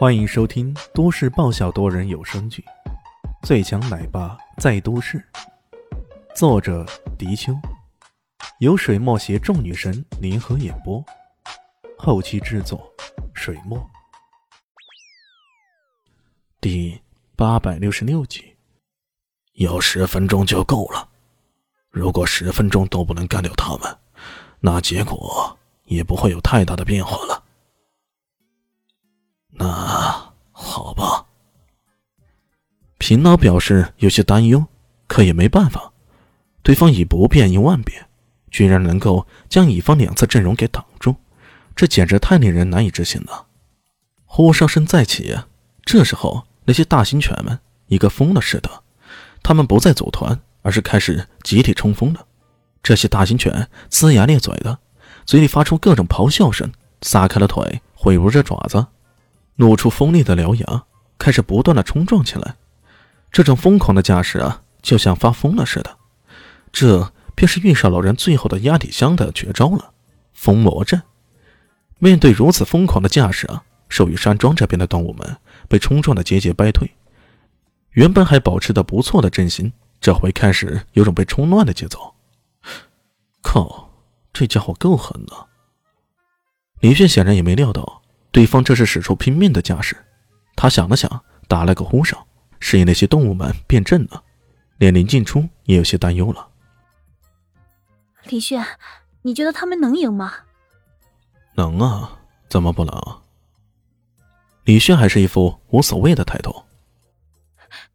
欢迎收听都市爆笑多人有声剧《最强奶爸在都市》，作者：迪秋，由水墨携众女神联合演播，后期制作：水墨。第八百六十六集，有十分钟就够了。如果十分钟都不能干掉他们，那结果也不会有太大的变化了。那好吧。平老表示有些担忧，可也没办法，对方以不变应万变，居然能够将乙方两侧阵容给挡住，这简直太令人难以置信了。呼哨声再起，这时候那些大型犬们一个疯了似的，他们不再组团，而是开始集体冲锋了。这些大型犬龇牙咧嘴的，嘴里发出各种咆哮声，撒开了腿，挥舞着爪子。露出锋利的獠牙，开始不断的冲撞起来。这种疯狂的架势啊，就像发疯了似的。这便是玉少老人最后的压底箱的绝招了——疯魔阵。面对如此疯狂的架势啊，寿玉山庄这边的动物们被冲撞的节节败退。原本还保持的不错的阵型，这回开始有种被冲乱的节奏。靠，这家伙够狠的！李炫显然也没料到。对方这是使出拼命的架势，他想了想，打了个呼哨，示意那些动物们变阵了。连林静初也有些担忧了。李炫，你觉得他们能赢吗？能啊，怎么不能？李炫还是一副无所谓的态度。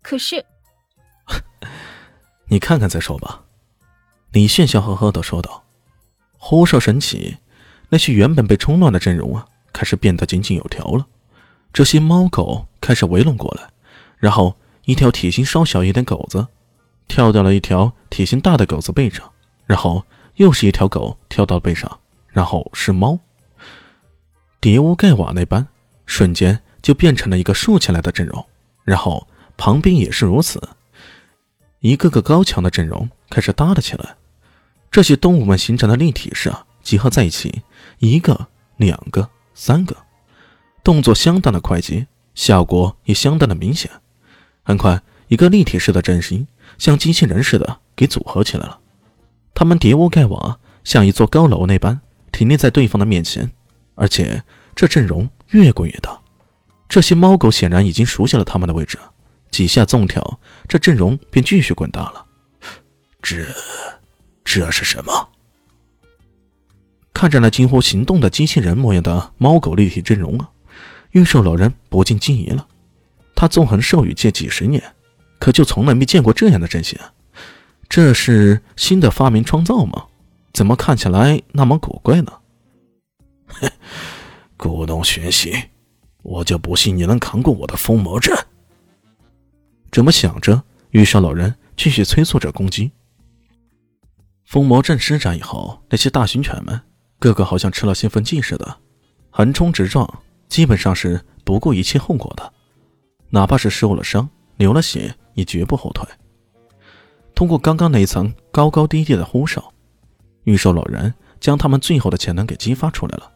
可是，你看看再说吧。李炫笑呵呵的说道。呼哨神起，那些原本被冲乱的阵容啊。开始变得井井有条了，这些猫狗开始围拢过来，然后一条体型稍小一点狗子跳到了一条体型大的狗子背上，然后又是一条狗跳到背上，然后是猫，叠屋盖瓦那般，瞬间就变成了一个竖起来的阵容，然后旁边也是如此，一个个高强的阵容开始搭了起来，这些动物们形成的立体式啊，集合在一起，一个两个。三个动作相当的快捷，效果也相当的明显。很快，一个立体式的阵型像机器人似的给组合起来了。他们叠屋盖瓦，像一座高楼那般挺立在对方的面前，而且这阵容越滚越大。这些猫狗显然已经熟悉了他们的位置，几下纵跳，这阵容便继续滚大了。这，这是什么？看着那近乎行动的机器人模样的猫狗立体阵容啊，玉兽老人不禁惊疑了。他纵横兽语界几十年，可就从来没见过这样的阵型。这是新的发明创造吗？怎么看起来那么古怪呢？哼，故弄玄虚，我就不信你能扛过我的封魔阵。这么想着，玉兽老人继续催促着攻击。封魔阵施展以后，那些大型犬们。个个好像吃了兴奋剂似的，横冲直撞，基本上是不顾一切后果的，哪怕是受了伤、流了血，也绝不后退。通过刚刚那一层高高低低的呼哨，预兽老人将他们最后的潜能给激发出来了。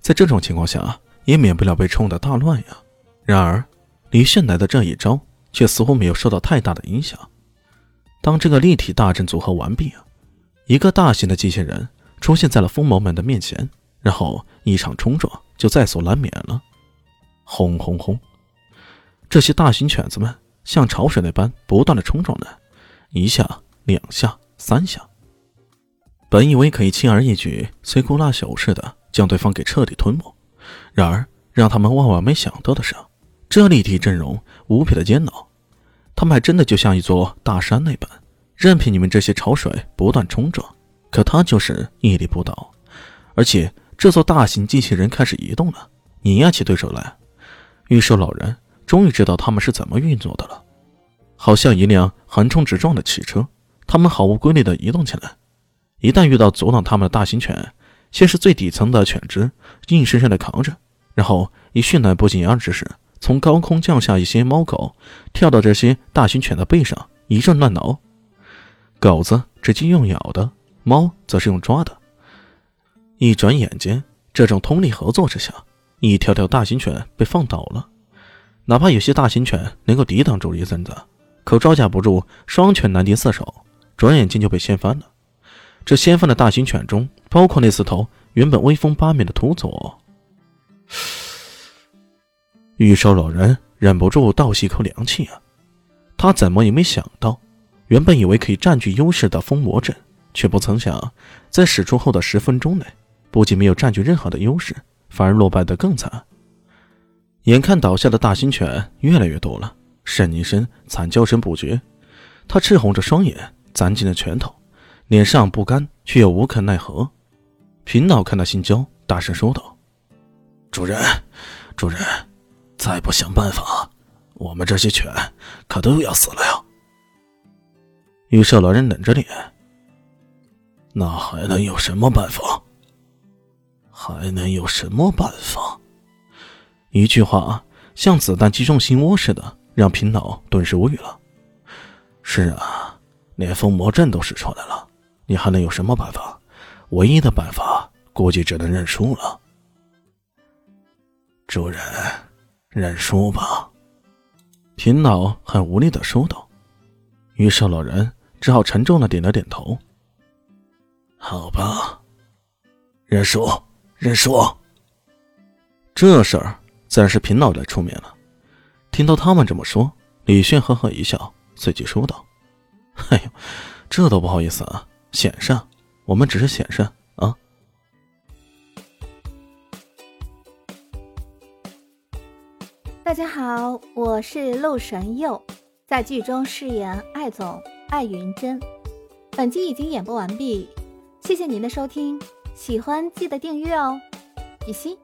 在这种情况下，也免不了被冲得大乱呀。然而，李炫来的这一招却似乎没有受到太大的影响。当这个立体大阵组合完毕啊，一个大型的机器人。出现在了疯魔们的面前，然后一场冲撞就在所难免了。轰轰轰！这些大型犬子们像潮水那般不断的冲撞着，一下、两下、三下。本以为可以轻而易举、摧枯拉朽似的将对方给彻底吞没，然而让他们万万没想到的是，这立体阵容无比的煎熬，他们还真的就像一座大山那般，任凭你们这些潮水不断冲撞。可他就是屹立不倒，而且这座大型机器人开始移动了，碾压起对手来。玉兽老人终于知道他们是怎么运作的了，好像一辆横冲直撞的汽车，他们毫无规律地移动起来。一旦遇到阻挡他们的大型犬，先是最底层的犬只硬生生地扛着，然后以迅雷不及掩耳之势从高空降下一些猫狗，跳到这些大型犬的背上一阵乱挠。狗子直接用咬的。猫则是用抓的。一转眼间，这种通力合作之下，一条条大型犬被放倒了，哪怕有些大型犬能够抵挡住一阵子，可招架不住双拳难敌四手，转眼间就被掀翻了。这掀翻的大型犬中，包括那四头原本威风八面的秃左。玉兽老人忍不住倒吸一口凉气啊！他怎么也没想到，原本以为可以占据优势的封魔阵，却不曾想，在使出后的十分钟内，不仅没有占据任何的优势，反而落败得更惨。眼看倒下的大型犬越来越多了，呻吟声、惨叫声不绝。他赤红着双眼，攥紧了拳头，脸上不甘却又无可奈何。平老看到心焦，大声说道：“主人，主人，再不想办法，我们这些犬可都要死了呀！”玉兽老人冷着脸：“那还能有什么办法？还能有什么办法？”一句话像子弹击中心窝似的，让平老顿时无语了。是啊，连封魔阵都使出来了，你还能有什么办法？唯一的办法，估计只能认输了。主人，认输吧。平老很无力的说道。于是老人只好沉重的点了点头。好吧，认输，认输。这事儿。自然是平老来出面了。听到他们这么说，李迅呵呵一笑，随即说道：“哎呦，这都不好意思啊，显善，我们只是显善啊。”大家好，我是陆神佑，在剧中饰演艾总艾云珍。本集已经演播完毕，谢谢您的收听，喜欢记得订阅哦，比心。